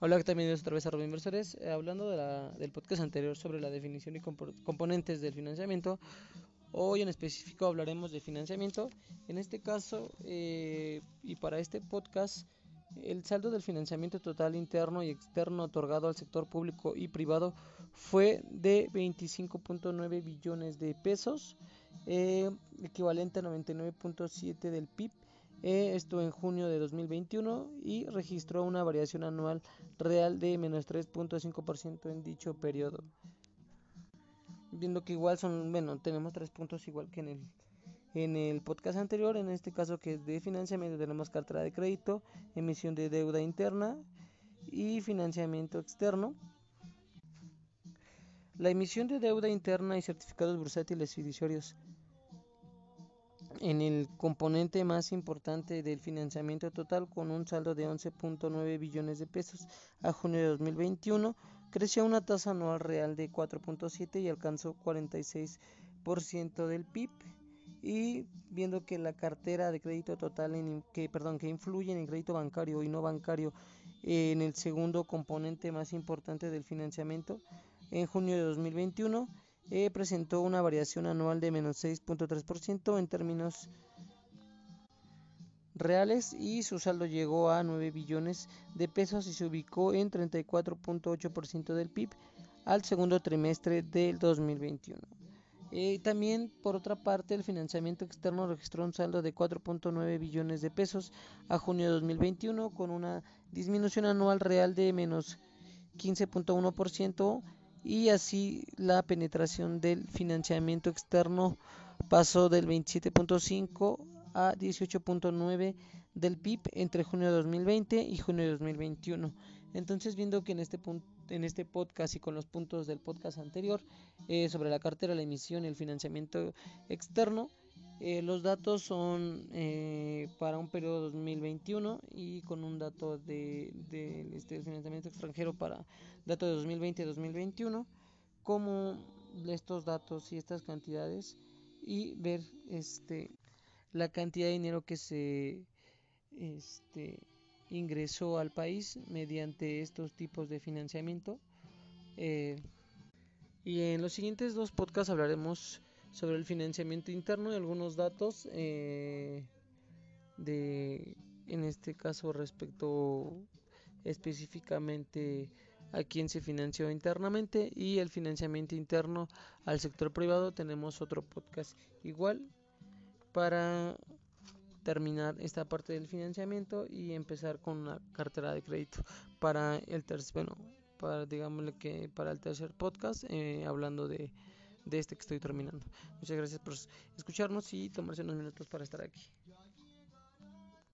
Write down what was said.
Hola, también es otra vez a Inversores. Eh, hablando de la, del podcast anterior sobre la definición y componentes del financiamiento, hoy en específico hablaremos de financiamiento. En este caso, eh, y para este podcast, el saldo del financiamiento total interno y externo otorgado al sector público y privado fue de 25.9 billones de pesos, eh, equivalente a 99.7 del PIB eh, esto en junio de 2021 y registró una variación anual real de menos 3.5% en dicho periodo. Viendo que igual son, bueno, tenemos tres puntos igual que en el, en el podcast anterior, en este caso que es de financiamiento tenemos cartera de crédito, emisión de deuda interna y financiamiento externo. La emisión de deuda interna y certificados bursátiles fiduciarios en el componente más importante del financiamiento total con un saldo de 11.9 billones de pesos. A junio de 2021 creció a una tasa anual real de 4.7 y alcanzó 46% del PIB y viendo que la cartera de crédito total en, que perdón que influye en el crédito bancario y no bancario en el segundo componente más importante del financiamiento en junio de 2021 eh, presentó una variación anual de menos 6.3% en términos reales y su saldo llegó a 9 billones de pesos y se ubicó en 34.8% del PIB al segundo trimestre del 2021. Eh, también, por otra parte, el financiamiento externo registró un saldo de 4.9 billones de pesos a junio de 2021 con una disminución anual real de menos 15.1% y así la penetración del financiamiento externo pasó del 27.5 a 18.9 del PIB entre junio de 2020 y junio de 2021. Entonces, viendo que en este en este podcast y con los puntos del podcast anterior eh, sobre la cartera, la emisión y el financiamiento externo, eh, los datos son eh, para un periodo 2021 y con un dato de, este financiamiento extranjero para dato de 2020-2021, como estos datos y estas cantidades y ver este la cantidad de dinero que se este, ingresó al país mediante estos tipos de financiamiento. Eh, y en los siguientes dos podcasts hablaremos sobre el financiamiento interno y algunos datos eh, de, en este caso respecto específicamente a quién se financió internamente y el financiamiento interno al sector privado tenemos otro podcast igual para terminar esta parte del financiamiento y empezar con una cartera de crédito para el tercer bueno para digámosle que para el tercer podcast eh, hablando de de este que estoy terminando. Muchas gracias por escucharnos y tomarse unos minutos para estar aquí.